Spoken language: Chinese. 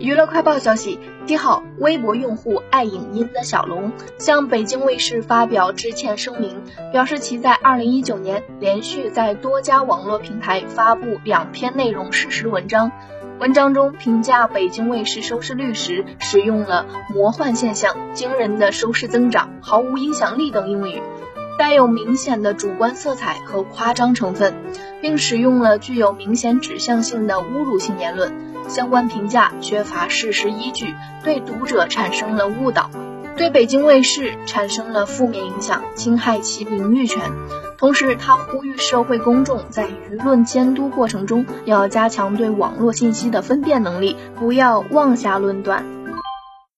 娱乐快报消息：七号，微博用户爱影音的小龙向北京卫视发表致歉声明，表示其在二零一九年连续在多家网络平台发布两篇内容事实文章，文章中评价北京卫视收视率时使用了“魔幻现象”“惊人的收视增长”“毫无影响力”等用语。带有明显的主观色彩和夸张成分，并使用了具有明显指向性的侮辱性言论，相关评价缺乏事实依据，对读者产生了误导，对北京卫视产生了负面影响，侵害其名誉权。同时，他呼吁社会公众在舆论监督过程中要加强对网络信息的分辨能力，不要妄下论断。